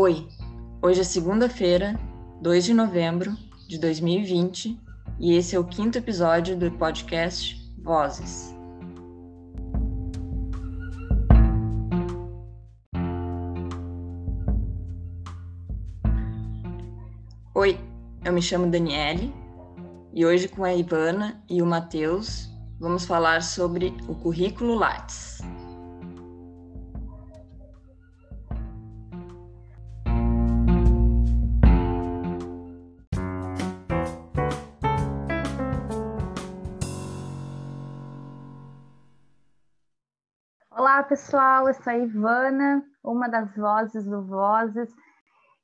Oi, hoje é segunda-feira, 2 de novembro de 2020 e esse é o quinto episódio do podcast Vozes. Oi, eu me chamo Daniele e hoje com a Ivana e o Matheus vamos falar sobre o currículo Lattes. Olá, pessoal. Eu sou a Ivana, uma das vozes do Vozes,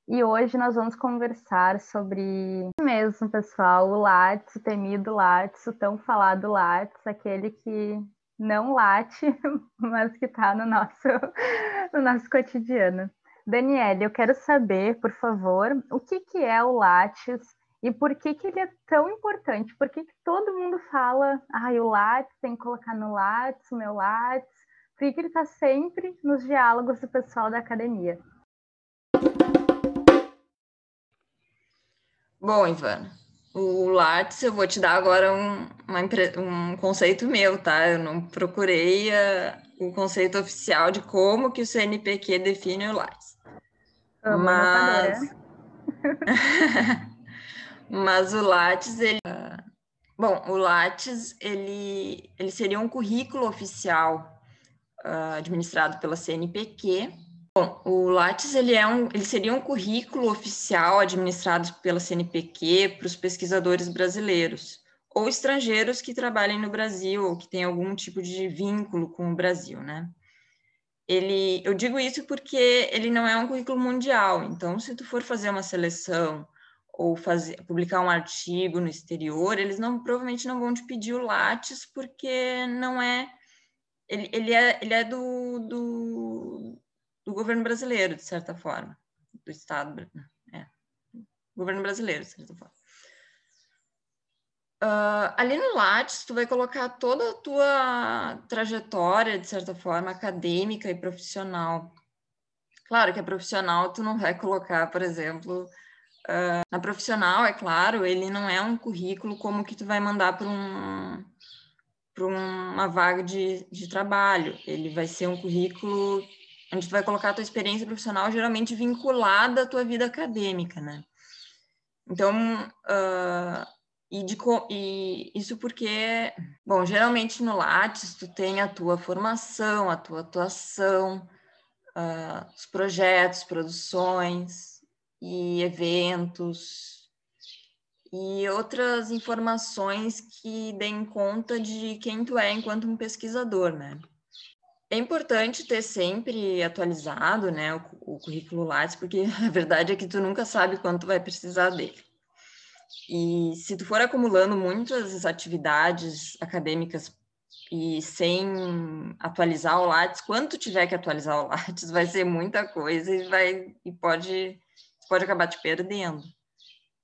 e hoje nós vamos conversar sobre mesmo, pessoal, o Lattes, o temido Lattes, o tão falado Lattes, aquele que não late, mas que está no nosso, no nosso cotidiano. Daniele, eu quero saber, por favor, o que, que é o Lattes e por que, que ele é tão importante? Por que, que todo mundo fala, ah, o Lattes, tem que colocar no Lattes, o meu Lattes, ele está sempre nos diálogos do pessoal da academia? Bom, Ivana, o Lattes eu vou te dar agora um, uma, um conceito meu, tá? Eu não procurei uh, o conceito oficial de como que o CNPq define o Lattes. Mas... Mas o Lattes, ele... Uh, bom, o Lattes, ele, ele seria um currículo oficial uh, administrado pela CNPq, Bom, o Lattes ele é um, ele seria um currículo oficial administrado pela CNPq para os pesquisadores brasileiros ou estrangeiros que trabalhem no Brasil ou que tenham algum tipo de vínculo com o Brasil, né? Ele, eu digo isso porque ele não é um currículo mundial. Então, se tu for fazer uma seleção ou fazer, publicar um artigo no exterior, eles não provavelmente não vão te pedir o Lattes porque não é ele, ele é, ele é do, do, do governo brasileiro, de certa forma, do Estado, é, governo brasileiro, de certa forma. Uh, ali no Lattes, tu vai colocar toda a tua trajetória, de certa forma, acadêmica e profissional. Claro que a profissional tu não vai colocar, por exemplo, uh, na profissional, é claro, ele não é um currículo como que tu vai mandar para um, para uma vaga de, de trabalho. Ele vai ser um currículo onde tu vai colocar a tua experiência profissional geralmente vinculada à tua vida acadêmica, né? Então, uh, e, de, e isso porque, bom, geralmente no Lattes tu tem a tua formação, a tua atuação, uh, os projetos, produções e eventos e outras informações que deem conta de quem tu é enquanto um pesquisador, né? É importante ter sempre atualizado né, o, o currículo Lattes, porque a verdade é que tu nunca sabe quanto vai precisar dele. E se tu for acumulando muitas atividades acadêmicas e sem atualizar o Lattes, quando tiver que atualizar o Lattes, vai ser muita coisa e vai e pode pode acabar te perdendo.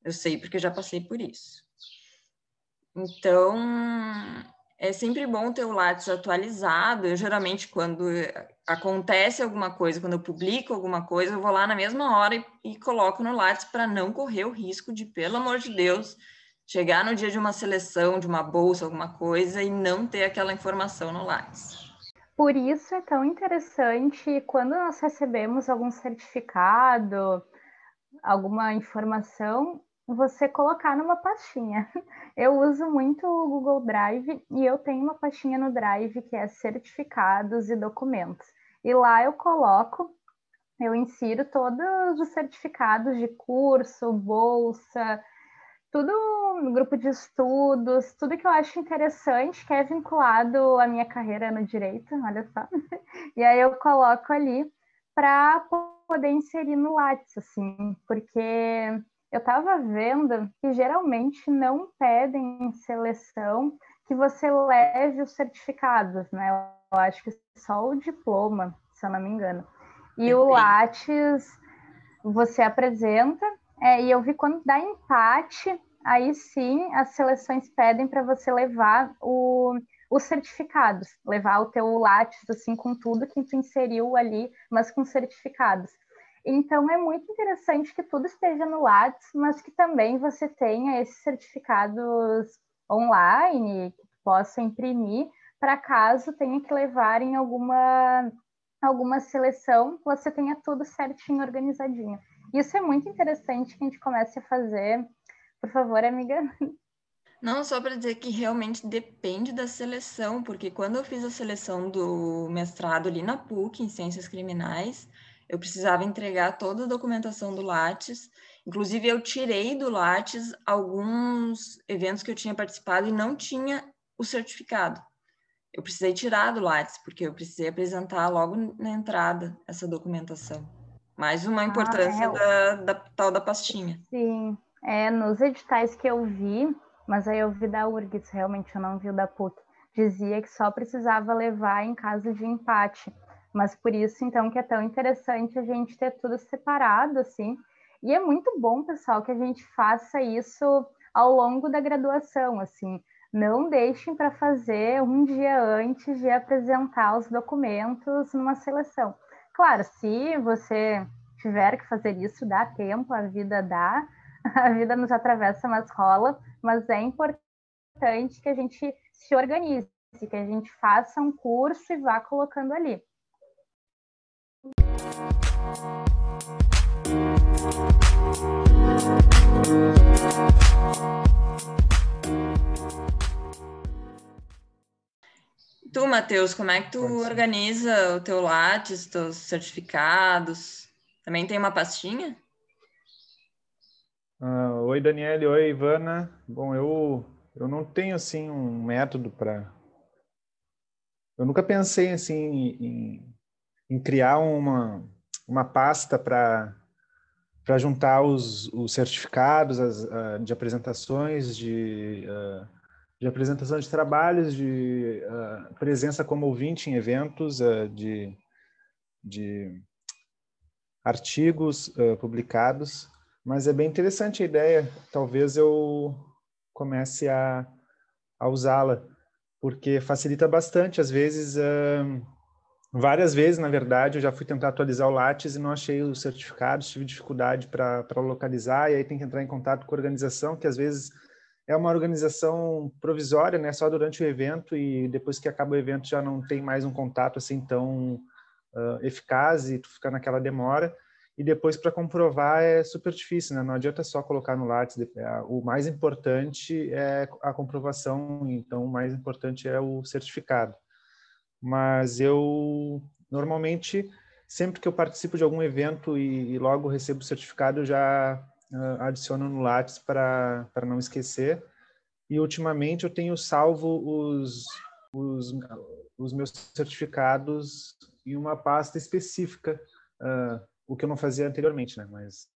Eu sei porque já passei por isso. Então, é sempre bom ter o Lattes atualizado. Eu geralmente, quando acontece alguma coisa, quando eu publico alguma coisa, eu vou lá na mesma hora e, e coloco no Lattes para não correr o risco de, pelo amor de Deus, chegar no dia de uma seleção, de uma bolsa, alguma coisa, e não ter aquela informação no Lattes. Por isso é tão interessante quando nós recebemos algum certificado, alguma informação, você colocar numa pastinha. Eu uso muito o Google Drive e eu tenho uma pastinha no Drive que é certificados e documentos. E lá eu coloco, eu insiro todos os certificados de curso, bolsa, tudo grupo de estudos, tudo que eu acho interessante, que é vinculado à minha carreira no direito, olha só. E aí eu coloco ali para poder inserir no Lattes, assim, porque eu estava vendo que geralmente não pedem em seleção que você leve os certificados, né? Eu acho que só o diploma, se eu não me engano. E o Lattes você apresenta, é, e eu vi quando dá empate, aí sim as seleções pedem para você levar o, os certificados, levar o teu Lattes assim com tudo que tu inseriu ali, mas com certificados. Então é muito interessante que tudo esteja no Lattes, mas que também você tenha esses certificados online que possa imprimir para caso tenha que levar em alguma alguma seleção, você tenha tudo certinho, organizadinho. Isso é muito interessante que a gente comece a fazer. Por favor, amiga. Não, só para dizer que realmente depende da seleção, porque quando eu fiz a seleção do mestrado ali na PUC, em Ciências Criminais, eu precisava entregar toda a documentação do Lattes. Inclusive, eu tirei do Lattes alguns eventos que eu tinha participado e não tinha o certificado. Eu precisei tirar do Lattes, porque eu precisei apresentar logo na entrada essa documentação. Mais uma ah, importância ah, é... da, da tal da pastinha. Sim, é, nos editais que eu vi, mas aí eu vi da URGS, realmente eu não vi o da PUC, dizia que só precisava levar em caso de empate. Mas por isso, então, que é tão interessante a gente ter tudo separado, assim. E é muito bom, pessoal, que a gente faça isso ao longo da graduação, assim. Não deixem para fazer um dia antes de apresentar os documentos numa seleção. Claro, se você tiver que fazer isso, dá tempo, a vida dá, a vida nos atravessa, mas rola, mas é importante que a gente se organize, que a gente faça um curso e vá colocando ali. Tu, Matheus, como é que tu organiza o teu Lattes, teus certificados? Também tem uma pastinha? Uh, oi, Daniele. Oi, Ivana. Bom, eu, eu não tenho, assim, um método para... Eu nunca pensei, assim, em, em criar uma, uma pasta para para juntar os, os certificados as, uh, de apresentações, de, uh, de apresentação de trabalhos, de uh, presença como ouvinte em eventos, de, de artigos publicados. Mas é bem interessante a ideia. Talvez eu comece a, a usá-la, porque facilita bastante. Às vezes Várias vezes, na verdade, eu já fui tentar atualizar o Lattes e não achei os certificados, tive dificuldade para localizar, e aí tem que entrar em contato com a organização, que às vezes é uma organização provisória, né, só durante o evento, e depois que acaba o evento já não tem mais um contato assim tão uh, eficaz e tu fica naquela demora. E depois para comprovar é super difícil, né? Não adianta só colocar no Lattes. O mais importante é a comprovação, então o mais importante é o certificado mas eu normalmente sempre que eu participo de algum evento e, e logo recebo o certificado, eu já uh, adiciono no Lattes para não esquecer. E ultimamente eu tenho salvo os, os, os meus certificados em uma pasta específica, uh, o que eu não fazia anteriormente, né? Mas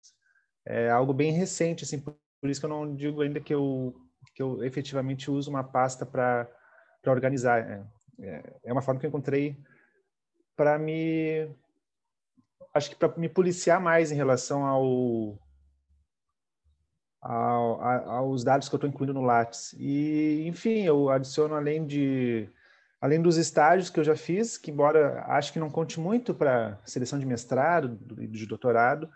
é algo bem recente, assim, por, por isso que eu não digo ainda que eu, que eu efetivamente uso uma pasta para organizar. É, é, é uma forma que eu encontrei para me acho que para me policiar mais em relação ao, ao a, aos dados que eu estou incluindo no Lattes. E, enfim, eu adiciono além de além dos estágios que eu já fiz, que embora acho que não conte muito para seleção de mestrado e de doutorado,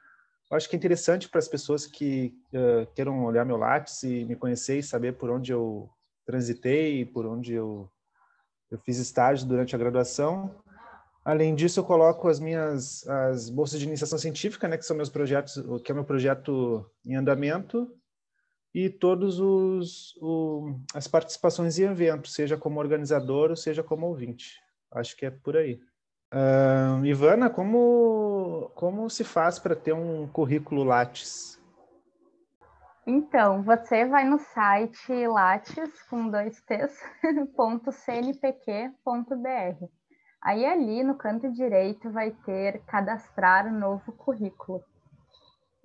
acho que é interessante para as pessoas que uh, queiram olhar meu Lattes e me conhecer e saber por onde eu transitei, por onde eu eu fiz estágio durante a graduação. Além disso, eu coloco as minhas as bolsas de iniciação científica, né, que são meus projetos, que é meu projeto em andamento, e todos os o, as participações em eventos, seja como organizador ou seja como ouvinte. Acho que é por aí. Uh, Ivana, como como se faz para ter um currículo Lattes? Então, você vai no site lattes, com dois t's, .cnpq.br. Aí ali no canto direito vai ter cadastrar um novo currículo.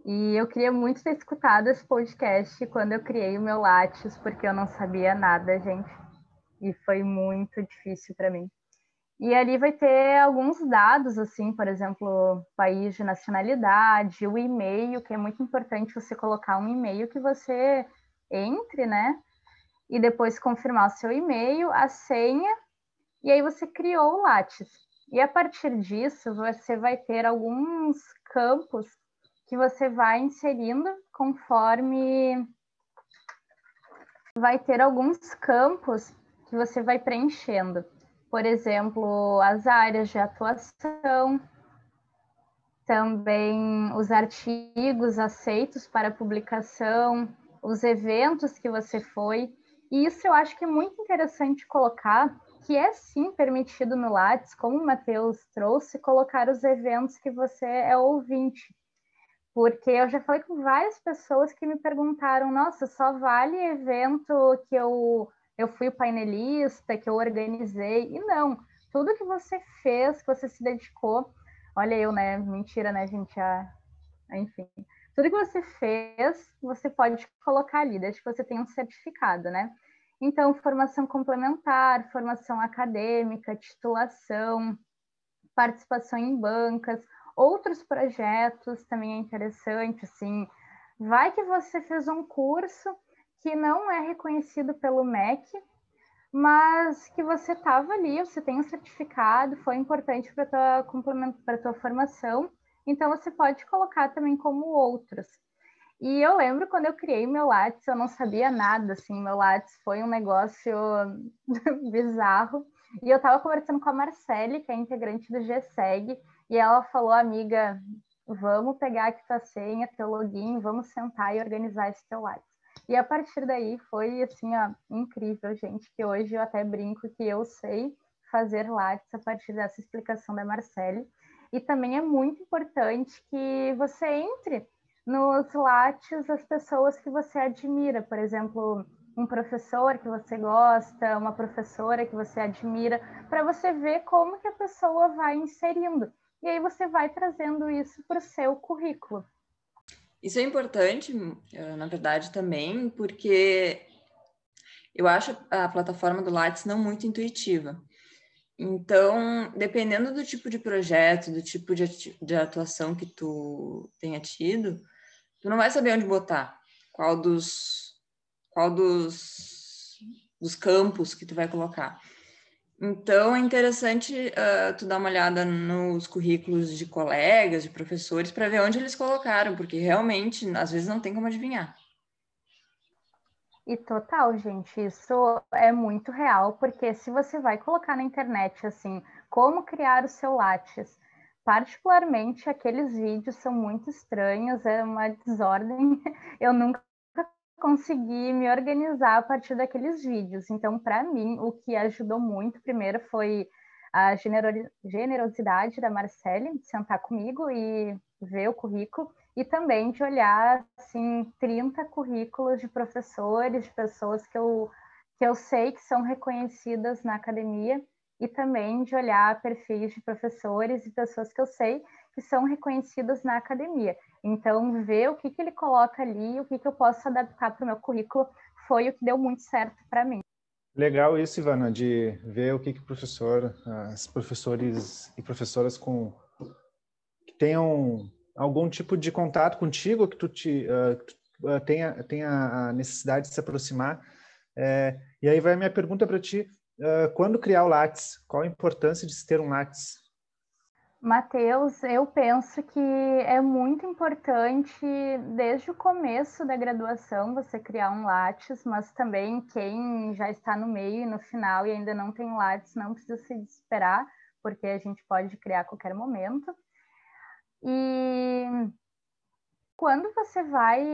E eu queria muito ter escutado esse podcast quando eu criei o meu Lattes, porque eu não sabia nada, gente. E foi muito difícil para mim. E ali vai ter alguns dados, assim, por exemplo, país de nacionalidade, o e-mail, que é muito importante você colocar um e-mail que você entre, né? E depois confirmar o seu e-mail, a senha, e aí você criou o Lattes. E a partir disso, você vai ter alguns campos que você vai inserindo conforme vai ter alguns campos que você vai preenchendo. Por exemplo, as áreas de atuação, também os artigos aceitos para publicação, os eventos que você foi. E isso eu acho que é muito interessante colocar, que é sim permitido no Lattes, como o Matheus trouxe, colocar os eventos que você é ouvinte. Porque eu já falei com várias pessoas que me perguntaram: nossa, só vale evento que eu, eu fui painelista, que eu organizei? E não, tudo que você fez, que você se dedicou, olha eu, né? Mentira, né, gente? Ah, enfim, tudo que você fez, você pode colocar ali, desde que você tenha um certificado, né? Então, formação complementar, formação acadêmica, titulação, participação em bancas, outros projetos também é interessante, assim. Vai que você fez um curso que não é reconhecido pelo MEC, mas que você estava ali, você tem um certificado, foi importante para tua complemento para tua formação, então você pode colocar também como outros. E eu lembro quando eu criei meu Lattes, eu não sabia nada, assim, meu Lattes foi um negócio bizarro. E eu estava conversando com a Marcele, que é integrante do GSEG, e ela falou, amiga, vamos pegar aqui tua senha, teu login, vamos sentar e organizar esse teu Lattes. E a partir daí foi assim, ó, incrível, gente, que hoje eu até brinco que eu sei fazer Lattes a partir dessa explicação da Marcele. E também é muito importante que você entre nos Lattes as pessoas que você admira, por exemplo, um professor que você gosta, uma professora que você admira, para você ver como que a pessoa vai inserindo. E aí você vai trazendo isso para o seu currículo. Isso é importante, eh, na verdade, também, porque eu acho a plataforma do Lattes não muito intuitiva. Então, dependendo do tipo de projeto, do tipo de, de atuação que tu tenha tido, tu não vai saber onde botar, qual dos, qual dos, dos campos que tu vai colocar. Então, é interessante uh, tu dar uma olhada nos currículos de colegas, de professores, para ver onde eles colocaram, porque realmente, às vezes, não tem como adivinhar. E total, gente, isso é muito real, porque se você vai colocar na internet, assim, como criar o seu Lattes, particularmente aqueles vídeos são muito estranhos, é uma desordem. Eu nunca consegui me organizar a partir daqueles vídeos. Então, para mim, o que ajudou muito, primeiro, foi a generosidade da Marcele, de sentar comigo e ver o currículo, e também de olhar, assim, 30 currículos de professores, de pessoas que eu, que eu sei que são reconhecidas na academia, e também de olhar perfis de professores e pessoas que eu sei que são reconhecidas na academia. Então, ver o que, que ele coloca ali, o que, que eu posso adaptar para o meu currículo, foi o que deu muito certo para mim. Legal isso, Ivana, de ver o que, que professor, as professores e professoras com que tenham algum tipo de contato contigo, que tu te uh, tenha, tenha a necessidade de se aproximar. É, e aí vai a minha pergunta para ti: uh, quando criar o Lattes? Qual a importância de se ter um Lattes? Mateus, eu penso que é muito importante, desde o começo da graduação, você criar um Lattes, mas também quem já está no meio e no final e ainda não tem Lattes, não precisa se desesperar, porque a gente pode criar a qualquer momento. E quando você vai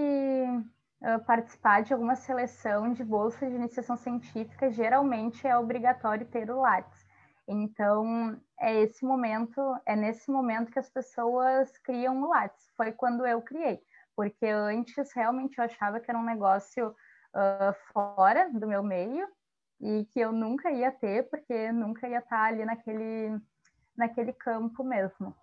participar de alguma seleção de bolsa de iniciação científica, geralmente é obrigatório ter o Lattes. Então, é esse momento, é nesse momento que as pessoas criam o Lattes. Foi quando eu criei, porque antes realmente eu achava que era um negócio uh, fora do meu meio e que eu nunca ia ter, porque nunca ia estar ali naquele, naquele campo mesmo.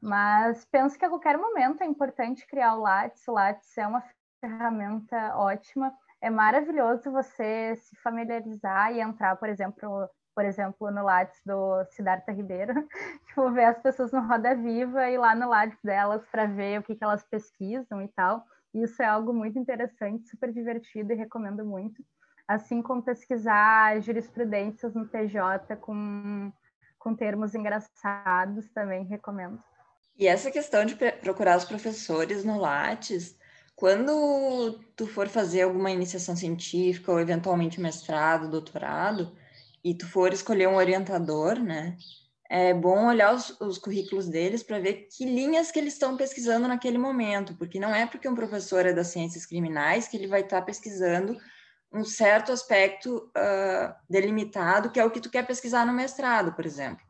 Mas penso que a qualquer momento é importante criar o Lattes. O Lattes é uma ferramenta ótima. É maravilhoso você se familiarizar e entrar, por exemplo, por exemplo, no Lattes do Siddhartha Ribeiro, tipo, ver as pessoas no Roda Viva e lá no Lattes delas para ver o que, que elas pesquisam e tal. Isso é algo muito interessante, super divertido e recomendo muito. Assim como pesquisar jurisprudências no TJ com, com termos engraçados, também recomendo. E essa questão de procurar os professores no Lattes, quando tu for fazer alguma iniciação científica ou eventualmente mestrado, doutorado, e tu for escolher um orientador, né? É bom olhar os, os currículos deles para ver que linhas que eles estão pesquisando naquele momento, porque não é porque um professor é das ciências criminais que ele vai estar tá pesquisando um certo aspecto uh, delimitado, que é o que tu quer pesquisar no mestrado, por exemplo.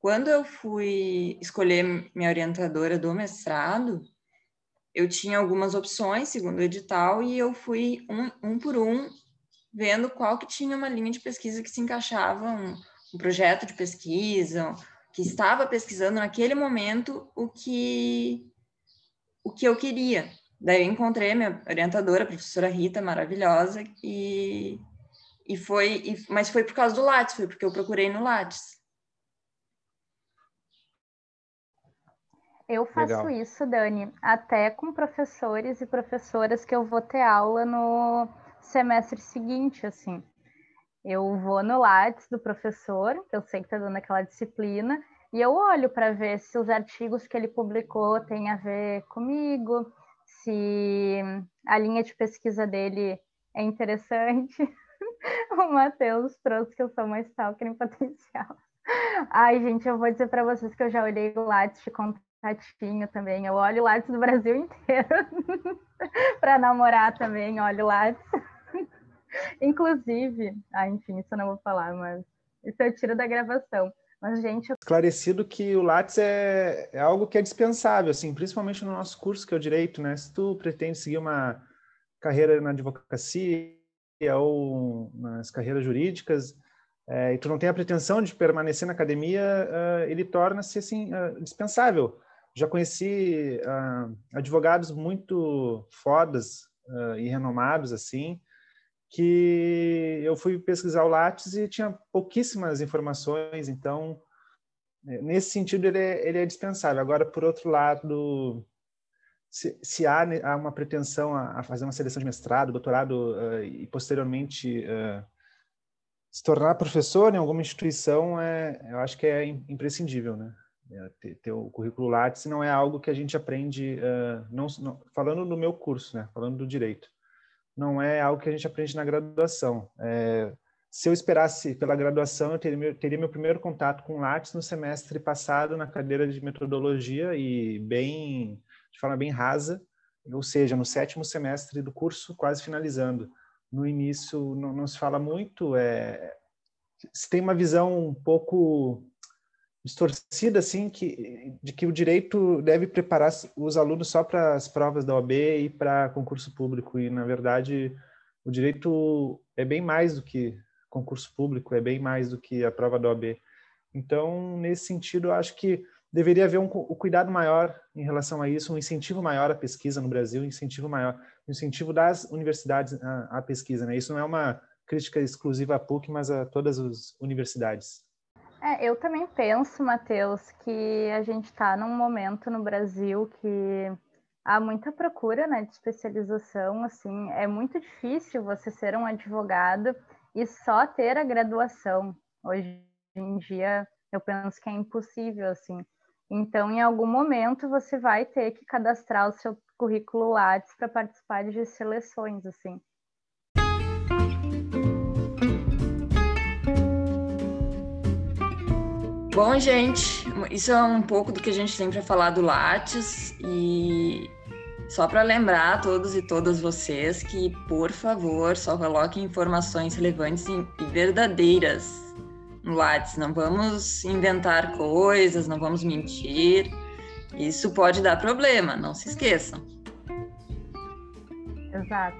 Quando eu fui escolher minha orientadora do mestrado, eu tinha algumas opções, segundo o edital, e eu fui um, um por um, vendo qual que tinha uma linha de pesquisa que se encaixava, um, um projeto de pesquisa, que estava pesquisando naquele momento o que, o que eu queria. Daí eu encontrei minha orientadora, a professora Rita, maravilhosa, e, e foi, e, mas foi por causa do Lattes, foi porque eu procurei no Lattes. Eu faço Legal. isso, Dani, até com professores e professoras que eu vou ter aula no semestre seguinte, assim. Eu vou no Lattes do professor, que eu sei que está dando aquela disciplina, e eu olho para ver se os artigos que ele publicou têm a ver comigo, se a linha de pesquisa dele é interessante. o Matheus trouxe que eu sou uma stalker em potencial. Ai, gente, eu vou dizer para vocês que eu já olhei o Lattes de contatinho também. Eu olho o Lattes do Brasil inteiro para namorar também, olho o Lattes. Inclusive, ah, enfim, isso eu não vou falar, mas isso eu tiro da gravação. Mas, gente. Esclarecido que o Lattes é, é algo que é dispensável, assim, principalmente no nosso curso, que é o direito, né? Se tu pretende seguir uma carreira na advocacia ou nas carreiras jurídicas, é, e tu não tem a pretensão de permanecer na academia, uh, ele torna-se assim uh, dispensável. Já conheci uh, advogados muito fodas e renomados assim, que eu fui pesquisar o Lattes e tinha pouquíssimas informações, então, é, nesse sentido, ele é, ele é dispensável. Agora, por outro lado, se, se há, há, uma pretensão a, a, fazer uma seleção de mestrado, doutorado uh, e, posteriormente, uh, se tornar professor em alguma instituição, é, eu acho que é imprescindível, né? É, ter, ter, o currículo Lattes não é algo que a gente aprende, uh, não, não, falando do meu curso, né? Falando do direito não é algo que a gente aprende na graduação. É, se eu esperasse pela graduação, eu teria meu, teria meu primeiro contato com Lattes no semestre passado na cadeira de metodologia e bem, de forma bem rasa, ou seja, no sétimo semestre do curso, quase finalizando. No início não, não se fala muito, é, se tem uma visão um pouco distorcida assim que de que o direito deve preparar os alunos só para as provas da OAB e para concurso público. E na verdade o direito é bem mais do que concurso público é bem mais do que a prova da OAB então nesse sentido eu acho que deveria haver um, um cuidado maior em relação a isso um incentivo maior à pesquisa no Brasil um incentivo maior um incentivo das universidades à, à pesquisa né? Isso não é uma crítica exclusiva à PUC mas a todas as universidades é, eu também penso, Matheus, que a gente está num momento no Brasil que há muita procura né, de especialização. Assim, é muito difícil você ser um advogado e só ter a graduação. Hoje em dia, eu penso que é impossível, assim. Então, em algum momento, você vai ter que cadastrar o seu currículo Lattes para participar de seleções, assim. Bom, gente, isso é um pouco do que a gente tem para falar do Lattes e só para lembrar a todos e todas vocês que, por favor, só coloquem informações relevantes e verdadeiras no Lattes. Não vamos inventar coisas, não vamos mentir. Isso pode dar problema, não se esqueçam. Exato.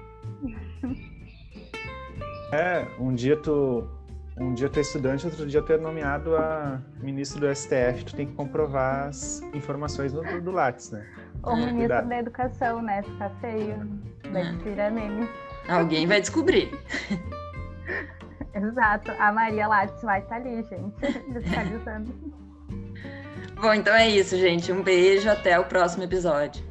É, um dia tu um dia tu é estudante, outro dia tu é nomeado a ministro do STF, tu tem que comprovar as informações do, do Lattes, né? Ou é, ministro cuidado. da Educação, né? Fica feio. Vai é. virar meme. Alguém vai descobrir. Exato. A Maria Lattes vai estar ali, gente. Bom, então é isso, gente. Um beijo, até o próximo episódio.